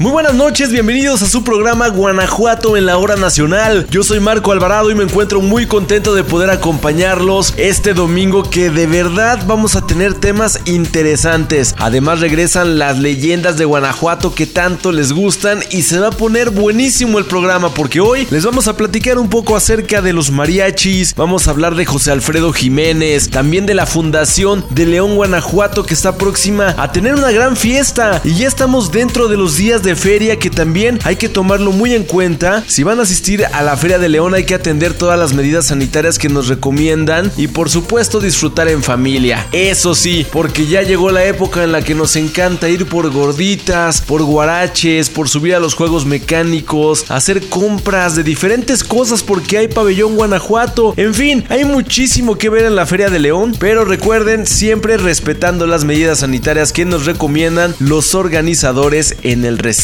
Muy buenas noches, bienvenidos a su programa Guanajuato en la hora nacional. Yo soy Marco Alvarado y me encuentro muy contento de poder acompañarlos este domingo que de verdad vamos a tener temas interesantes. Además regresan las leyendas de Guanajuato que tanto les gustan y se va a poner buenísimo el programa porque hoy les vamos a platicar un poco acerca de los mariachis, vamos a hablar de José Alfredo Jiménez, también de la fundación de León Guanajuato que está próxima a tener una gran fiesta y ya estamos dentro de los días de feria que también hay que tomarlo muy en cuenta. Si van a asistir a la Feria de León hay que atender todas las medidas sanitarias que nos recomiendan y por supuesto disfrutar en familia. Eso sí, porque ya llegó la época en la que nos encanta ir por gorditas, por guaraches, por subir a los juegos mecánicos, hacer compras de diferentes cosas porque hay pabellón Guanajuato. En fin, hay muchísimo que ver en la Feria de León, pero recuerden siempre respetando las medidas sanitarias que nos recomiendan los organizadores en el recinto.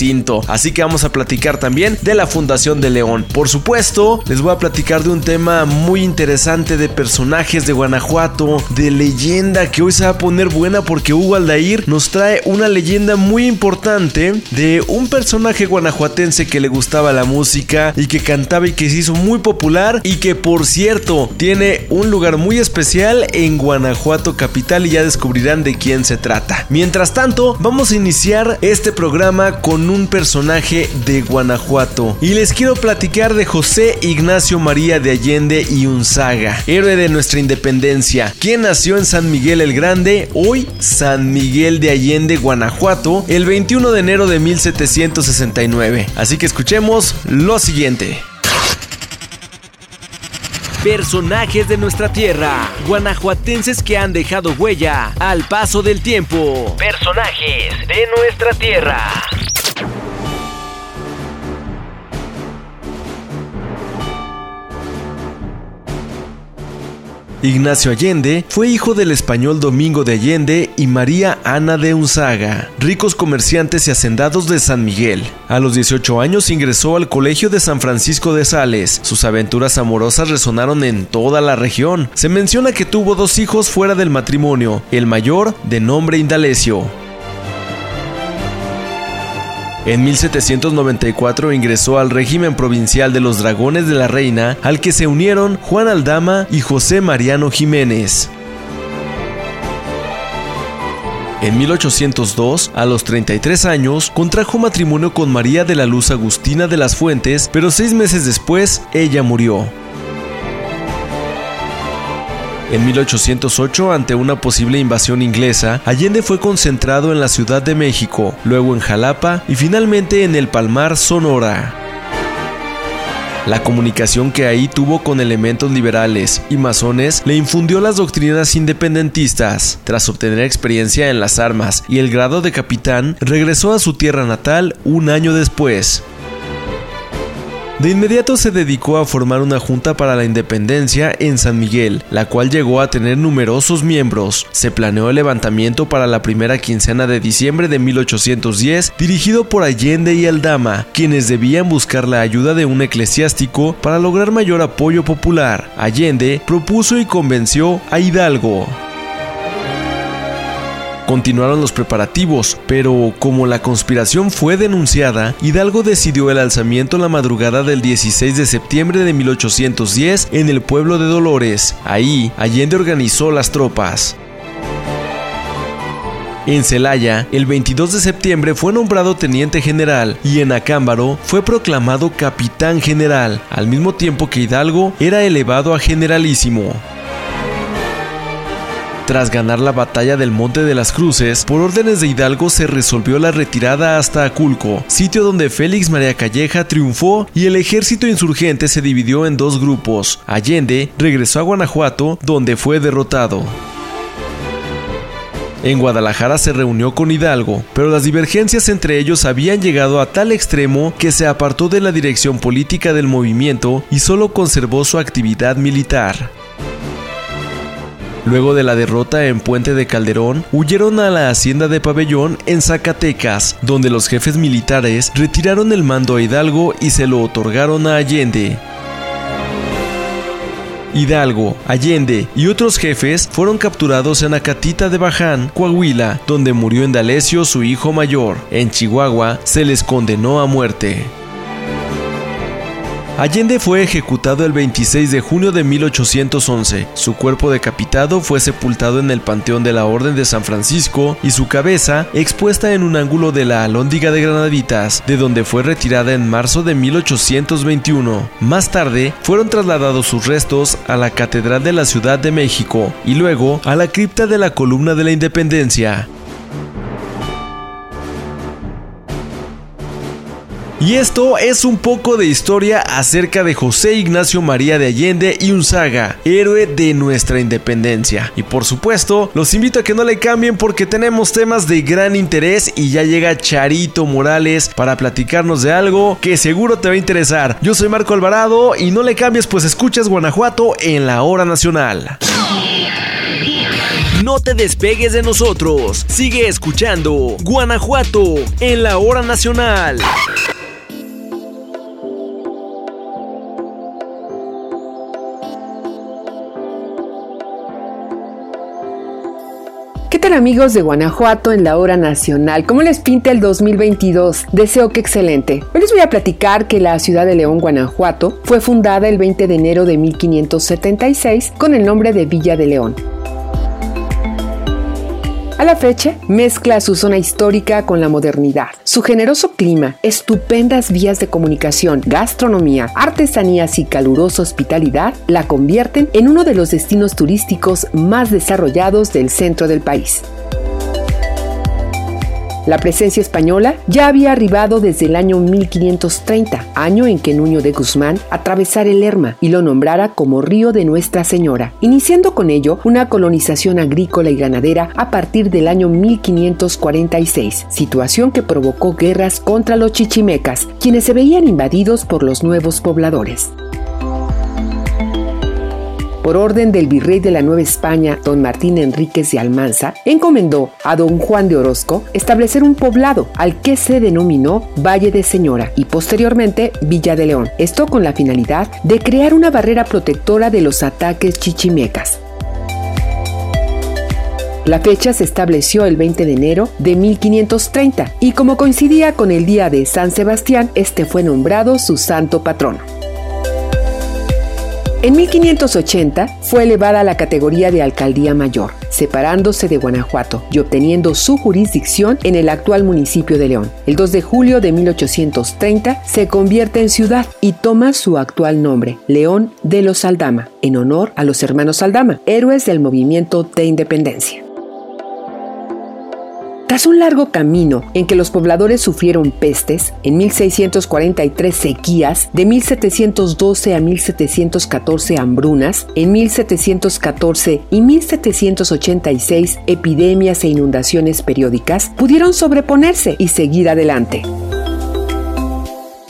Así que vamos a platicar también de la Fundación de León. Por supuesto, les voy a platicar de un tema muy interesante de personajes de Guanajuato, de leyenda que hoy se va a poner buena porque Hugo Aldair nos trae una leyenda muy importante de un personaje guanajuatense que le gustaba la música y que cantaba y que se hizo muy popular y que por cierto tiene un lugar muy especial en Guanajuato capital y ya descubrirán de quién se trata. Mientras tanto, vamos a iniciar este programa con un personaje de Guanajuato. Y les quiero platicar de José Ignacio María de Allende y Unzaga, héroe de nuestra independencia, quien nació en San Miguel el Grande, hoy San Miguel de Allende, Guanajuato, el 21 de enero de 1769. Así que escuchemos lo siguiente. Personajes de nuestra tierra, guanajuatenses que han dejado huella al paso del tiempo. Personajes de nuestra tierra. Ignacio Allende fue hijo del español Domingo de Allende y María Ana de Unzaga, ricos comerciantes y hacendados de San Miguel. A los 18 años ingresó al Colegio de San Francisco de Sales. Sus aventuras amorosas resonaron en toda la región. Se menciona que tuvo dos hijos fuera del matrimonio, el mayor de nombre Indalecio. En 1794 ingresó al régimen provincial de los Dragones de la Reina, al que se unieron Juan Aldama y José Mariano Jiménez. En 1802, a los 33 años, contrajo matrimonio con María de la Luz Agustina de las Fuentes, pero seis meses después, ella murió. En 1808, ante una posible invasión inglesa, Allende fue concentrado en la Ciudad de México, luego en Jalapa y finalmente en el Palmar, Sonora. La comunicación que ahí tuvo con elementos liberales y masones le infundió las doctrinas independentistas. Tras obtener experiencia en las armas y el grado de capitán, regresó a su tierra natal un año después. De inmediato se dedicó a formar una junta para la independencia en San Miguel, la cual llegó a tener numerosos miembros. Se planeó el levantamiento para la primera quincena de diciembre de 1810, dirigido por Allende y Aldama, quienes debían buscar la ayuda de un eclesiástico para lograr mayor apoyo popular. Allende propuso y convenció a Hidalgo. Continuaron los preparativos, pero como la conspiración fue denunciada, Hidalgo decidió el alzamiento en la madrugada del 16 de septiembre de 1810 en el pueblo de Dolores. Ahí, Allende organizó las tropas. En Celaya, el 22 de septiembre fue nombrado teniente general y en Acámbaro fue proclamado capitán general, al mismo tiempo que Hidalgo era elevado a generalísimo. Tras ganar la batalla del Monte de las Cruces, por órdenes de Hidalgo se resolvió la retirada hasta Aculco, sitio donde Félix María Calleja triunfó y el ejército insurgente se dividió en dos grupos. Allende regresó a Guanajuato, donde fue derrotado. En Guadalajara se reunió con Hidalgo, pero las divergencias entre ellos habían llegado a tal extremo que se apartó de la dirección política del movimiento y solo conservó su actividad militar. Luego de la derrota en Puente de Calderón, huyeron a la hacienda de Pabellón en Zacatecas, donde los jefes militares retiraron el mando a Hidalgo y se lo otorgaron a Allende. Hidalgo, Allende y otros jefes fueron capturados en Acatita de Baján, Coahuila, donde murió Endalesio su hijo mayor. En Chihuahua se les condenó a muerte. Allende fue ejecutado el 26 de junio de 1811. Su cuerpo decapitado fue sepultado en el Panteón de la Orden de San Francisco y su cabeza expuesta en un ángulo de la Alhóndiga de Granaditas, de donde fue retirada en marzo de 1821. Más tarde, fueron trasladados sus restos a la Catedral de la Ciudad de México y luego a la cripta de la Columna de la Independencia. Y esto es un poco de historia acerca de José Ignacio María de Allende y Unzaga, héroe de nuestra independencia. Y por supuesto, los invito a que no le cambien porque tenemos temas de gran interés y ya llega Charito Morales para platicarnos de algo que seguro te va a interesar. Yo soy Marco Alvarado y no le cambies pues escuchas Guanajuato en la hora nacional. No te despegues de nosotros. Sigue escuchando Guanajuato en la hora nacional. Amigos de Guanajuato en la hora nacional? ¿Cómo les pinta el 2022? Deseo que excelente. Hoy les voy a platicar que la ciudad de León, Guanajuato, fue fundada el 20 de enero de 1576 con el nombre de Villa de León. A la fecha, mezcla su zona histórica con la modernidad. Su generoso clima, estupendas vías de comunicación, gastronomía, artesanías y calurosa hospitalidad la convierten en uno de los destinos turísticos más desarrollados del centro del país. La presencia española ya había arribado desde el año 1530, año en que Nuño de Guzmán atravesara el Lerma y lo nombrara como Río de Nuestra Señora, iniciando con ello una colonización agrícola y ganadera a partir del año 1546, situación que provocó guerras contra los chichimecas, quienes se veían invadidos por los nuevos pobladores por orden del virrey de la Nueva España, don Martín Enríquez de Almanza, encomendó a don Juan de Orozco establecer un poblado al que se denominó Valle de Señora y posteriormente Villa de León. Esto con la finalidad de crear una barrera protectora de los ataques chichimecas. La fecha se estableció el 20 de enero de 1530 y como coincidía con el día de San Sebastián, este fue nombrado su santo patrono. En 1580 fue elevada a la categoría de alcaldía mayor, separándose de Guanajuato y obteniendo su jurisdicción en el actual municipio de León. El 2 de julio de 1830 se convierte en ciudad y toma su actual nombre, León de los Aldama, en honor a los hermanos Aldama, héroes del movimiento de independencia. Tras un largo camino en que los pobladores sufrieron pestes, en 1643 sequías, de 1712 a 1714 hambrunas, en 1714 y 1786 epidemias e inundaciones periódicas, pudieron sobreponerse y seguir adelante.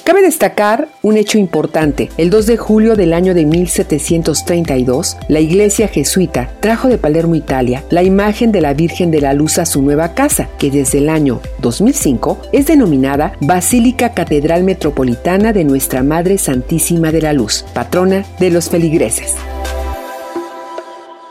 Cabe destacar un hecho importante. El 2 de julio del año de 1732, la iglesia jesuita trajo de Palermo, Italia, la imagen de la Virgen de la Luz a su nueva casa, que desde el año 2005 es denominada Basílica Catedral Metropolitana de Nuestra Madre Santísima de la Luz, patrona de los feligreses.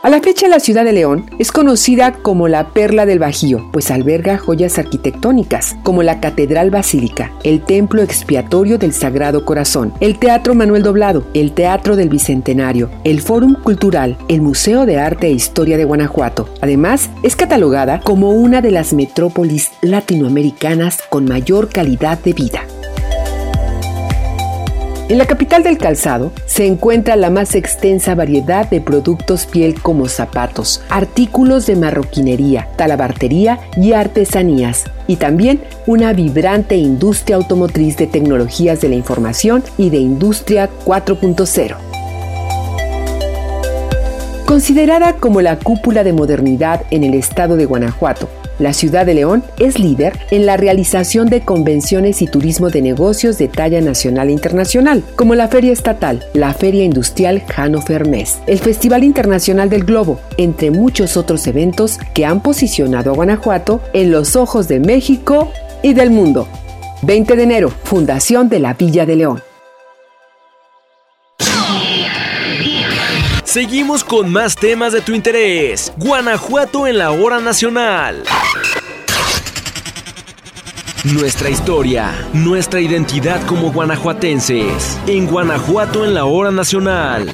A la fecha la ciudad de León es conocida como la Perla del Bajío, pues alberga joyas arquitectónicas como la Catedral Basílica, el Templo Expiatorio del Sagrado Corazón, el Teatro Manuel Doblado, el Teatro del Bicentenario, el Fórum Cultural, el Museo de Arte e Historia de Guanajuato. Además, es catalogada como una de las metrópolis latinoamericanas con mayor calidad de vida. En la capital del calzado se encuentra la más extensa variedad de productos piel como zapatos, artículos de marroquinería, talabartería y artesanías, y también una vibrante industria automotriz de tecnologías de la información y de industria 4.0. Considerada como la cúpula de modernidad en el estado de Guanajuato, la ciudad de León es líder en la realización de convenciones y turismo de negocios de talla nacional e internacional, como la Feria Estatal, la Feria Industrial Jano Fermés, el Festival Internacional del Globo, entre muchos otros eventos que han posicionado a Guanajuato en los ojos de México y del mundo. 20 de enero, Fundación de la Villa de León. Seguimos con más temas de tu interés. Guanajuato en la hora nacional. Nuestra historia, nuestra identidad como guanajuatenses. En Guanajuato en la hora nacional.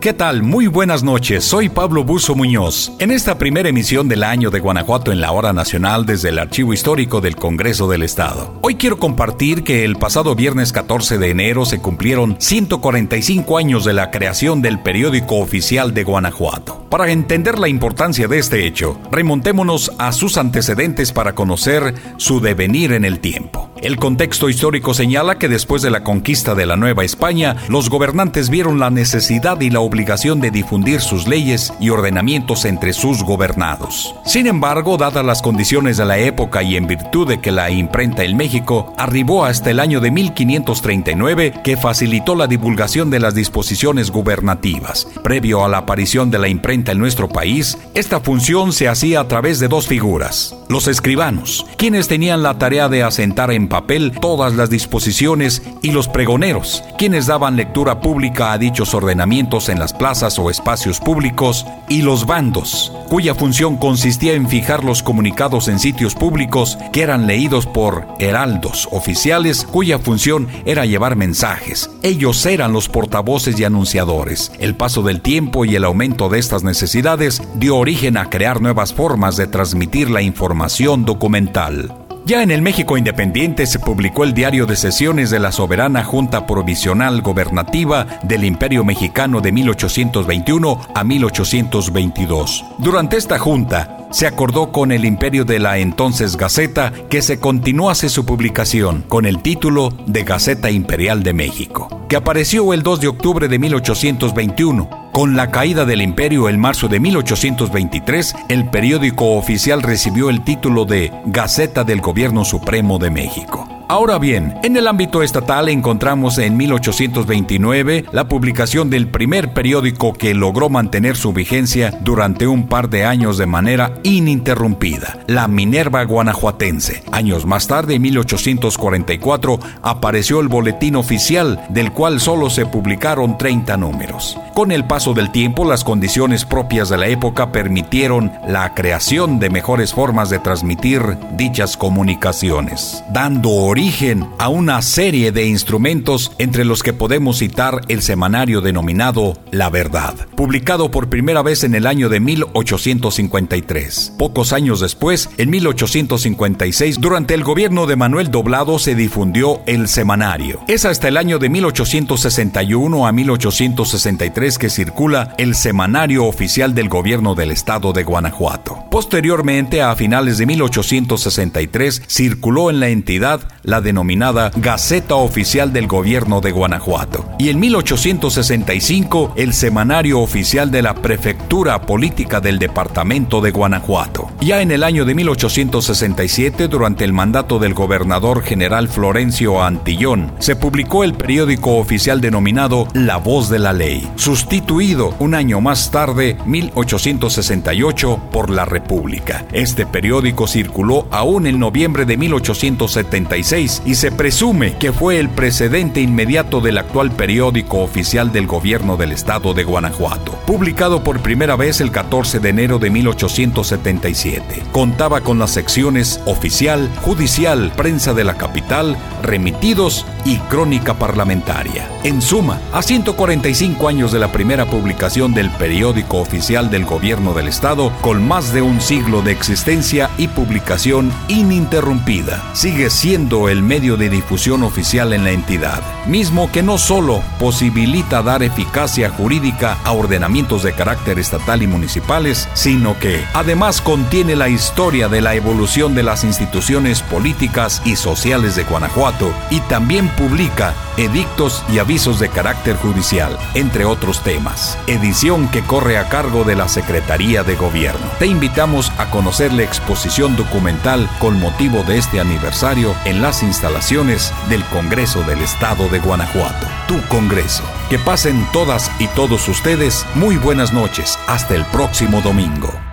¿Qué tal? Muy buenas noches, soy Pablo Buzo Muñoz. En esta primera emisión del año de Guanajuato en la hora nacional desde el Archivo Histórico del Congreso del Estado. Hoy quiero compartir que el pasado viernes 14 de enero se cumplieron 145 años de la creación del periódico oficial de Guanajuato. Para entender la importancia de este hecho, remontémonos a sus antecedentes para conocer su devenir en el tiempo. El contexto histórico señala que después de la conquista de la Nueva España, los gobernantes vieron la necesidad y la obligación de difundir sus leyes y ordenamientos entre sus gobernados. Sin embargo, dadas las condiciones de la época y en virtud de que la imprenta en México arribó hasta el año de 1539 que facilitó la divulgación de las disposiciones gubernativas. Previo a la aparición de la imprenta en nuestro país, esta función se hacía a través de dos figuras. Los escribanos, quienes tenían la tarea de asentar en papel todas las disposiciones, y los pregoneros, quienes daban lectura pública a dichos ordenamientos en las plazas o espacios públicos, y los bandos, cuya función consistía en fijar los comunicados en sitios públicos que eran leídos por heraldos oficiales cuya función era llevar mensajes. Ellos eran los portavoces y anunciadores. El paso del tiempo y el aumento de estas necesidades dio origen a crear nuevas formas de transmitir la información documental. Ya en el México independiente se publicó el diario de sesiones de la Soberana Junta Provisional Gobernativa del Imperio Mexicano de 1821 a 1822. Durante esta junta, se acordó con el imperio de la entonces Gaceta que se continuase su publicación con el título de Gaceta Imperial de México, que apareció el 2 de octubre de 1821. Con la caída del imperio en marzo de 1823, el periódico oficial recibió el título de Gaceta del Gobierno Supremo de México. Ahora bien, en el ámbito estatal encontramos en 1829 la publicación del primer periódico que logró mantener su vigencia durante un par de años de manera ininterrumpida, la Minerva Guanajuatense. Años más tarde, en 1844, apareció el boletín oficial, del cual solo se publicaron 30 números. Con el paso del tiempo, las condiciones propias de la época permitieron la creación de mejores formas de transmitir dichas comunicaciones, dando origen origen a una serie de instrumentos entre los que podemos citar el semanario denominado La Verdad, publicado por primera vez en el año de 1853. Pocos años después, en 1856, durante el gobierno de Manuel Doblado se difundió el semanario. Es hasta el año de 1861 a 1863 que circula el semanario oficial del gobierno del estado de Guanajuato. Posteriormente, a finales de 1863, circuló en la entidad la denominada Gaceta Oficial del Gobierno de Guanajuato. Y en 1865 el Semanario Oficial de la Prefectura Política del Departamento de Guanajuato. Ya en el año de 1867, durante el mandato del gobernador general Florencio Antillón, se publicó el periódico oficial denominado La Voz de la Ley, sustituido un año más tarde, 1868, por La República. Este periódico circuló aún en noviembre de 1876 y se presume que fue el precedente inmediato del actual periódico oficial del gobierno del estado de Guanajuato, publicado por primera vez el 14 de enero de 1877. Contaba con las secciones oficial, judicial, prensa de la capital, remitidos y crónica parlamentaria. En suma, a 145 años de la primera publicación del periódico oficial del gobierno del estado, con más de un siglo de existencia y publicación ininterrumpida, sigue siendo el medio de difusión oficial en la entidad, mismo que no solo posibilita dar eficacia jurídica a ordenamientos de carácter estatal y municipales, sino que además contiene la historia de la evolución de las instituciones políticas y sociales de Guanajuato y también publica edictos y avisos de carácter judicial, entre otros temas. Edición que corre a cargo de la Secretaría de Gobierno. Te invitamos a conocer la exposición documental con motivo de este aniversario en las instalaciones del Congreso del Estado de Guanajuato. Tu Congreso. Que pasen todas y todos ustedes muy buenas noches. Hasta el próximo domingo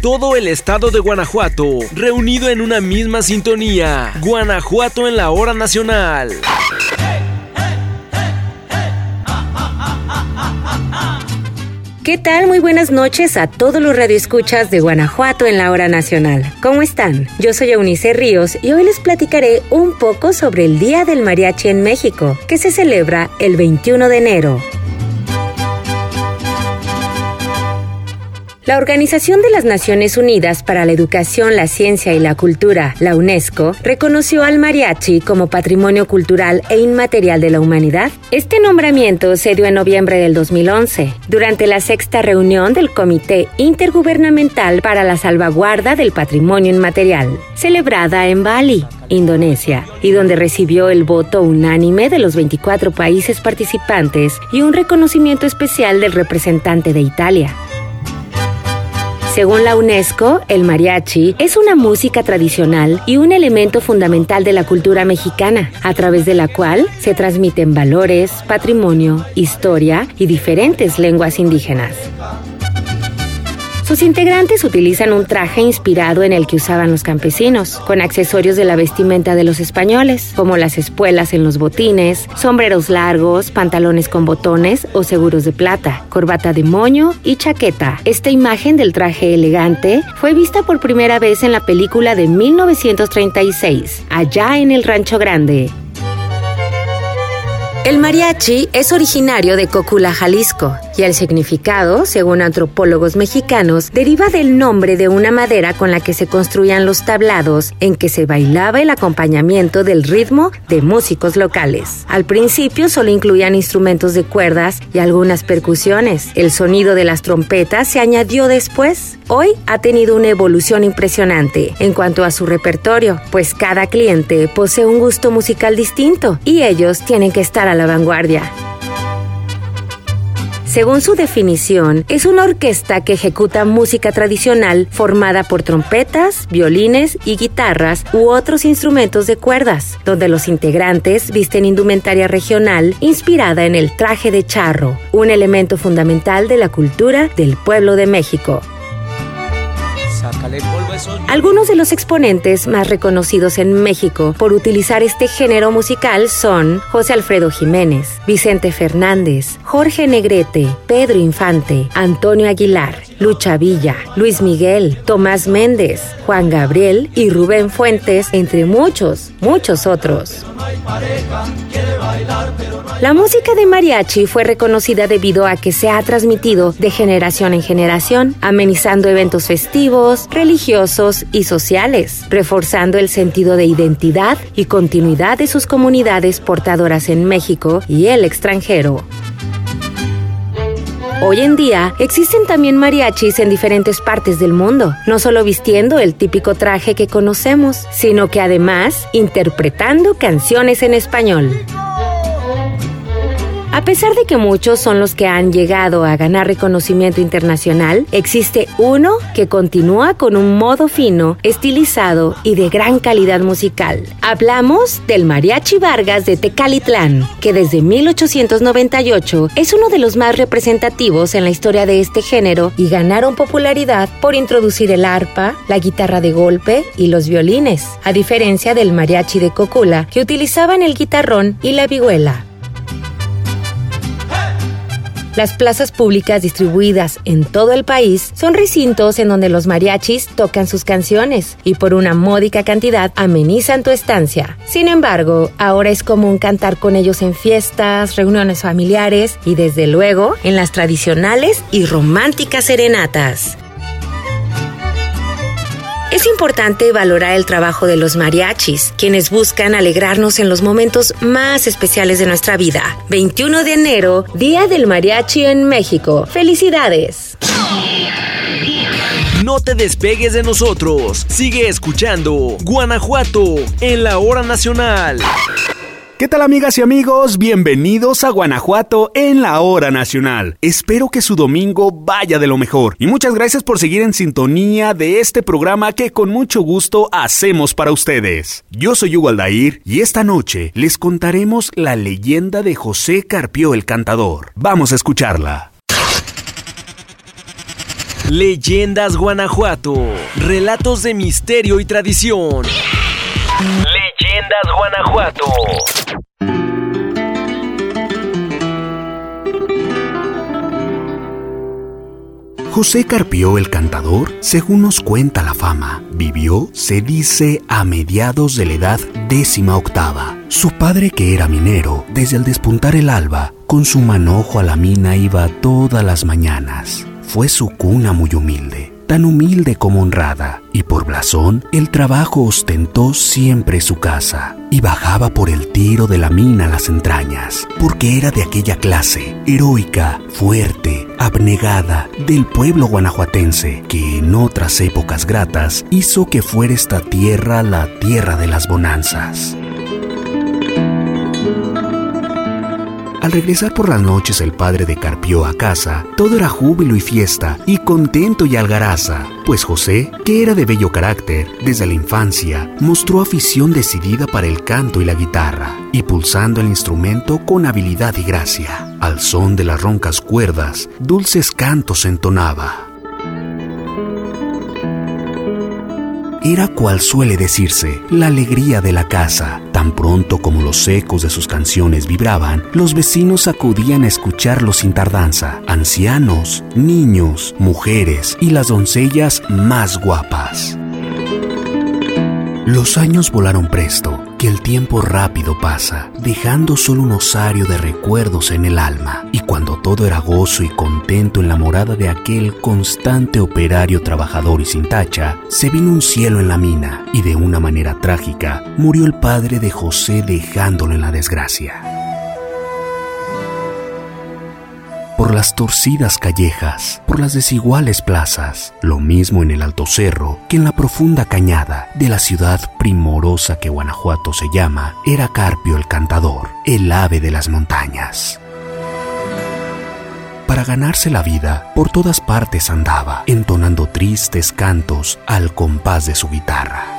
todo el estado de Guanajuato, reunido en una misma sintonía. Guanajuato en la hora nacional. ¿Qué tal? Muy buenas noches a todos los radioescuchas de Guanajuato en la hora nacional. ¿Cómo están? Yo soy Eunice Ríos y hoy les platicaré un poco sobre el Día del Mariachi en México, que se celebra el 21 de enero. La Organización de las Naciones Unidas para la Educación, la Ciencia y la Cultura, la UNESCO, reconoció al mariachi como patrimonio cultural e inmaterial de la humanidad. Este nombramiento se dio en noviembre del 2011, durante la sexta reunión del Comité Intergubernamental para la Salvaguarda del Patrimonio Inmaterial, celebrada en Bali, Indonesia, y donde recibió el voto unánime de los 24 países participantes y un reconocimiento especial del representante de Italia. Según la UNESCO, el mariachi es una música tradicional y un elemento fundamental de la cultura mexicana, a través de la cual se transmiten valores, patrimonio, historia y diferentes lenguas indígenas. Sus integrantes utilizan un traje inspirado en el que usaban los campesinos, con accesorios de la vestimenta de los españoles, como las espuelas en los botines, sombreros largos, pantalones con botones o seguros de plata, corbata de moño y chaqueta. Esta imagen del traje elegante fue vista por primera vez en la película de 1936, allá en el Rancho Grande. El mariachi es originario de Cocula, Jalisco, y el significado, según antropólogos mexicanos, deriva del nombre de una madera con la que se construían los tablados en que se bailaba el acompañamiento del ritmo de músicos locales. Al principio solo incluían instrumentos de cuerdas y algunas percusiones. El sonido de las trompetas se añadió después. Hoy ha tenido una evolución impresionante en cuanto a su repertorio, pues cada cliente posee un gusto musical distinto y ellos tienen que estar a la vanguardia. Según su definición, es una orquesta que ejecuta música tradicional formada por trompetas, violines y guitarras u otros instrumentos de cuerdas, donde los integrantes visten indumentaria regional inspirada en el traje de charro, un elemento fundamental de la cultura del pueblo de México. Algunos de los exponentes más reconocidos en México por utilizar este género musical son José Alfredo Jiménez, Vicente Fernández, Jorge Negrete, Pedro Infante, Antonio Aguilar, Lucha Villa, Luis Miguel, Tomás Méndez, Juan Gabriel y Rubén Fuentes, entre muchos, muchos otros. La música de mariachi fue reconocida debido a que se ha transmitido de generación en generación, amenizando eventos festivos, religiosos y sociales, reforzando el sentido de identidad y continuidad de sus comunidades portadoras en México y el extranjero. Hoy en día existen también mariachis en diferentes partes del mundo, no solo vistiendo el típico traje que conocemos, sino que además interpretando canciones en español. A pesar de que muchos son los que han llegado a ganar reconocimiento internacional, existe uno que continúa con un modo fino, estilizado y de gran calidad musical. Hablamos del Mariachi Vargas de Tecalitlán, que desde 1898 es uno de los más representativos en la historia de este género y ganaron popularidad por introducir el arpa, la guitarra de golpe y los violines, a diferencia del mariachi de Cocula, que utilizaban el guitarrón y la vihuela. Las plazas públicas distribuidas en todo el país son recintos en donde los mariachis tocan sus canciones y por una módica cantidad amenizan tu estancia. Sin embargo, ahora es común cantar con ellos en fiestas, reuniones familiares y desde luego en las tradicionales y románticas serenatas. Es importante valorar el trabajo de los mariachis, quienes buscan alegrarnos en los momentos más especiales de nuestra vida. 21 de enero, Día del Mariachi en México. ¡Felicidades! No te despegues de nosotros. Sigue escuchando Guanajuato en la hora nacional. ¿Qué tal amigas y amigos? Bienvenidos a Guanajuato en la hora nacional. Espero que su domingo vaya de lo mejor y muchas gracias por seguir en sintonía de este programa que con mucho gusto hacemos para ustedes. Yo soy Hugo Aldair y esta noche les contaremos la leyenda de José Carpió el Cantador. Vamos a escucharla. Leyendas Guanajuato. Relatos de misterio y tradición. Leyendas Guanajuato. José Carpió el Cantador, según nos cuenta la fama, vivió, se dice, a mediados de la edad décima octava. Su padre, que era minero, desde el despuntar el alba, con su manojo a la mina iba todas las mañanas. Fue su cuna muy humilde tan humilde como honrada, y por blasón el trabajo ostentó siempre su casa, y bajaba por el tiro de la mina las entrañas, porque era de aquella clase, heroica, fuerte, abnegada, del pueblo guanajuatense, que en otras épocas gratas hizo que fuera esta tierra la tierra de las bonanzas. Al regresar por las noches el padre de Carpio a casa, todo era júbilo y fiesta, y contento y algaraza, pues José, que era de bello carácter, desde la infancia, mostró afición decidida para el canto y la guitarra, y pulsando el instrumento con habilidad y gracia. Al son de las roncas cuerdas, dulces cantos entonaba. Era cual suele decirse, la alegría de la casa. Tan pronto como los ecos de sus canciones vibraban, los vecinos acudían a escucharlo sin tardanza. Ancianos, niños, mujeres y las doncellas más guapas. Los años volaron presto, que el tiempo rápido pasa, dejando solo un osario de recuerdos en el alma, y cuando todo era gozo y contento en la morada de aquel constante operario trabajador y sin tacha, se vino un cielo en la mina, y de una manera trágica murió el padre de José dejándolo en la desgracia. Por las torcidas callejas, por las desiguales plazas, lo mismo en el alto cerro que en la profunda cañada de la ciudad primorosa que Guanajuato se llama, era Carpio el cantador, el ave de las montañas. Para ganarse la vida, por todas partes andaba, entonando tristes cantos al compás de su guitarra.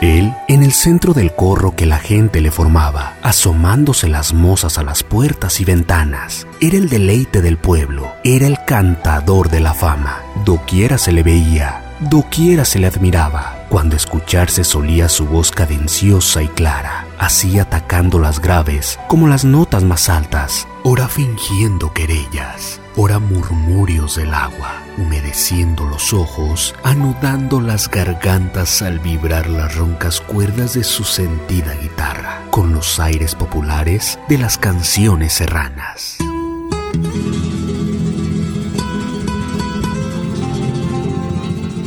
Él, en el centro del corro que la gente le formaba, asomándose las mozas a las puertas y ventanas, era el deleite del pueblo, era el cantador de la fama. Doquiera se le veía, doquiera se le admiraba, cuando escucharse solía su voz cadenciosa y clara, así atacando las graves como las notas más altas, ora fingiendo querellas, ora murmurios del agua humedeciendo los ojos, anudando las gargantas al vibrar las roncas cuerdas de su sentida guitarra, con los aires populares de las canciones serranas.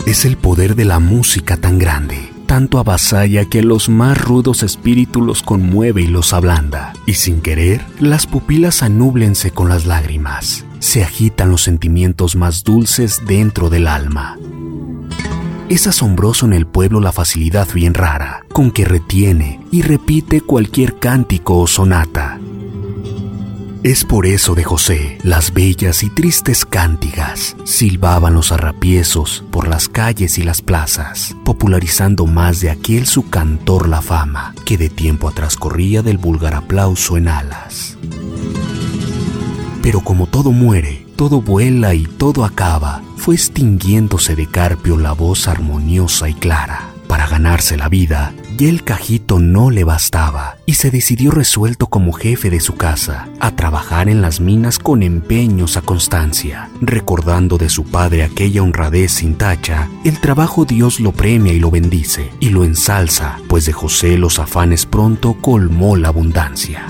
Es el poder de la música tan grande, tanto avasalla que los más rudos espíritus los conmueve y los ablanda, y sin querer, las pupilas anúblense con las lágrimas, se agitan los sentimientos más dulces dentro del alma. Es asombroso en el pueblo la facilidad bien rara con que retiene y repite cualquier cántico o sonata. Es por eso de José las bellas y tristes cántigas silbaban los arrapiezos por las calles y las plazas, popularizando más de aquel su cantor la fama que de tiempo atrás corría del vulgar aplauso en alas. Pero como todo muere, todo vuela y todo acaba, fue extinguiéndose de Carpio la voz armoniosa y clara. Para ganarse la vida, ya el cajito no le bastaba y se decidió resuelto como jefe de su casa a trabajar en las minas con empeños a constancia. Recordando de su padre aquella honradez sin tacha, el trabajo Dios lo premia y lo bendice y lo ensalza, pues de José los afanes pronto colmó la abundancia.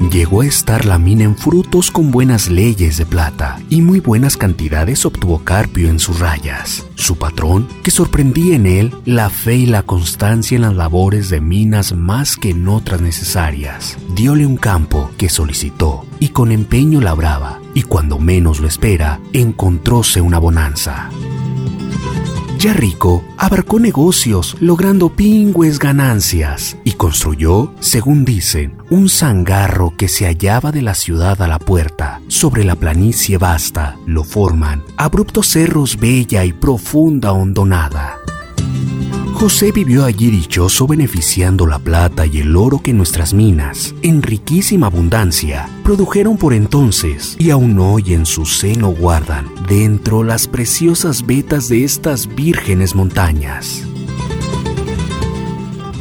Llegó a estar la mina en frutos con buenas leyes de plata y muy buenas cantidades obtuvo Carpio en sus rayas. Su patrón, que sorprendía en él la fe y la constancia en las labores de minas más que en otras necesarias, diole un campo que solicitó y con empeño labraba, y cuando menos lo espera, encontróse una bonanza. Ya rico, abarcó negocios, logrando pingües ganancias, y construyó, según dicen, un zangarro que se hallaba de la ciudad a la puerta. Sobre la planicie vasta lo forman abruptos cerros bella y profunda hondonada. José vivió allí dichoso beneficiando la plata y el oro que nuestras minas, en riquísima abundancia, produjeron por entonces y aún hoy en su seno guardan dentro las preciosas vetas de estas vírgenes montañas.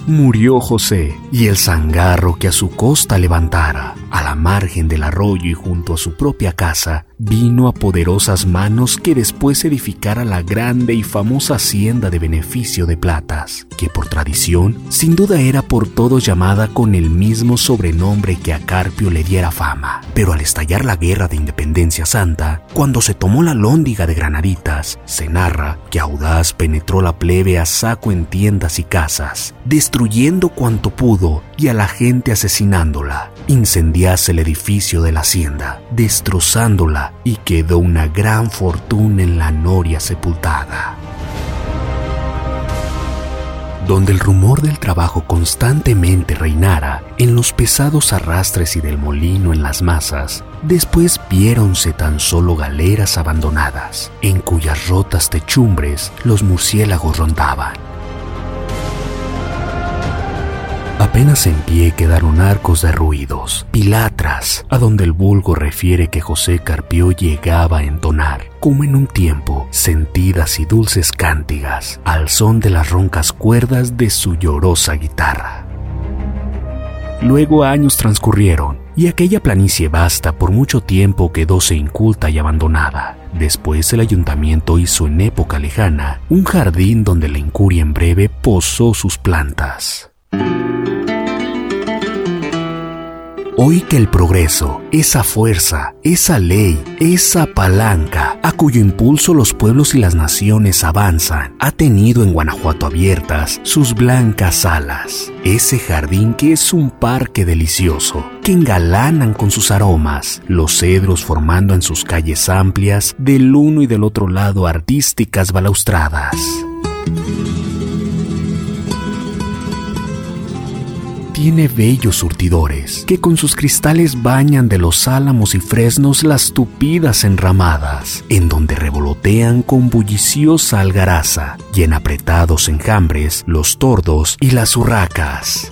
Murió José y el zangarro que a su costa levantara, a la margen del arroyo y junto a su propia casa, vino a poderosas manos que después edificara la grande y famosa hacienda de beneficio de platas, que por tradición sin duda era por todos llamada con el mismo sobrenombre que a Carpio le diera fama. Pero al estallar la guerra de independencia santa, cuando se tomó la lóndiga de granaditas, se narra que audaz penetró la plebe a saco en tiendas y casas, destruyendo cuanto pudo y a la gente asesinándola. Incendiase el edificio de la hacienda, destrozándola y quedó una gran fortuna en la noria sepultada. Donde el rumor del trabajo constantemente reinara en los pesados arrastres y del molino en las masas, después viéronse tan solo galeras abandonadas, en cuyas rotas techumbres los murciélagos rondaban Apenas en pie quedaron arcos derruidos, pilatras, a donde el vulgo refiere que José Carpio llegaba a entonar, como en un tiempo, sentidas y dulces cántigas, al son de las roncas cuerdas de su llorosa guitarra. Luego años transcurrieron, y aquella planicie vasta por mucho tiempo quedóse inculta y abandonada. Después el ayuntamiento hizo en época lejana un jardín donde la incuria en breve posó sus plantas. Hoy que el progreso, esa fuerza, esa ley, esa palanca a cuyo impulso los pueblos y las naciones avanzan, ha tenido en Guanajuato abiertas sus blancas alas. Ese jardín que es un parque delicioso, que engalanan con sus aromas, los cedros formando en sus calles amplias del uno y del otro lado artísticas balaustradas. Tiene bellos surtidores que con sus cristales bañan de los álamos y fresnos las tupidas enramadas, en donde revolotean con bulliciosa algaraza y en apretados enjambres los tordos y las urracas.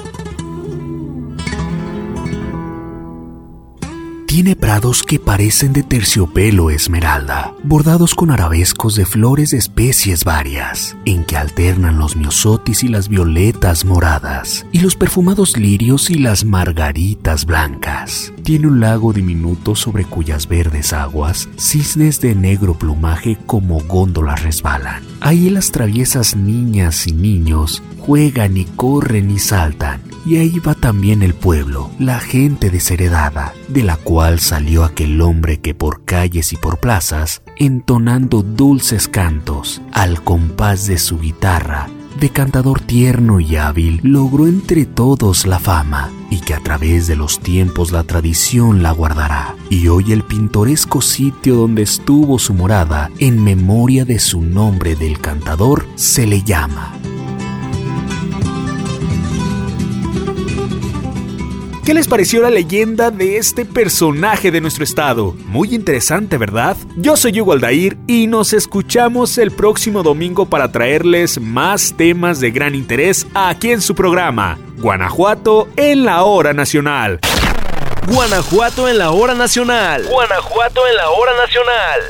Tiene prados que parecen de terciopelo esmeralda, bordados con arabescos de flores de especies varias, en que alternan los miosotis y las violetas moradas, y los perfumados lirios y las margaritas blancas. Tiene un lago diminuto sobre cuyas verdes aguas cisnes de negro plumaje como góndolas resbalan. Ahí las traviesas niñas y niños juegan y corren y saltan, y ahí va también el pueblo, la gente desheredada, de la cual salió aquel hombre que por calles y por plazas, entonando dulces cantos, al compás de su guitarra, de cantador tierno y hábil, logró entre todos la fama, y que a través de los tiempos la tradición la guardará. Y hoy el pintoresco sitio donde estuvo su morada, en memoria de su nombre del cantador, se le llama ¿Qué les pareció la leyenda de este personaje de nuestro estado? Muy interesante, ¿verdad? Yo soy Hugo Aldair y nos escuchamos el próximo domingo para traerles más temas de gran interés aquí en su programa, Guanajuato en la hora nacional. Guanajuato en la hora nacional. Guanajuato en la hora nacional.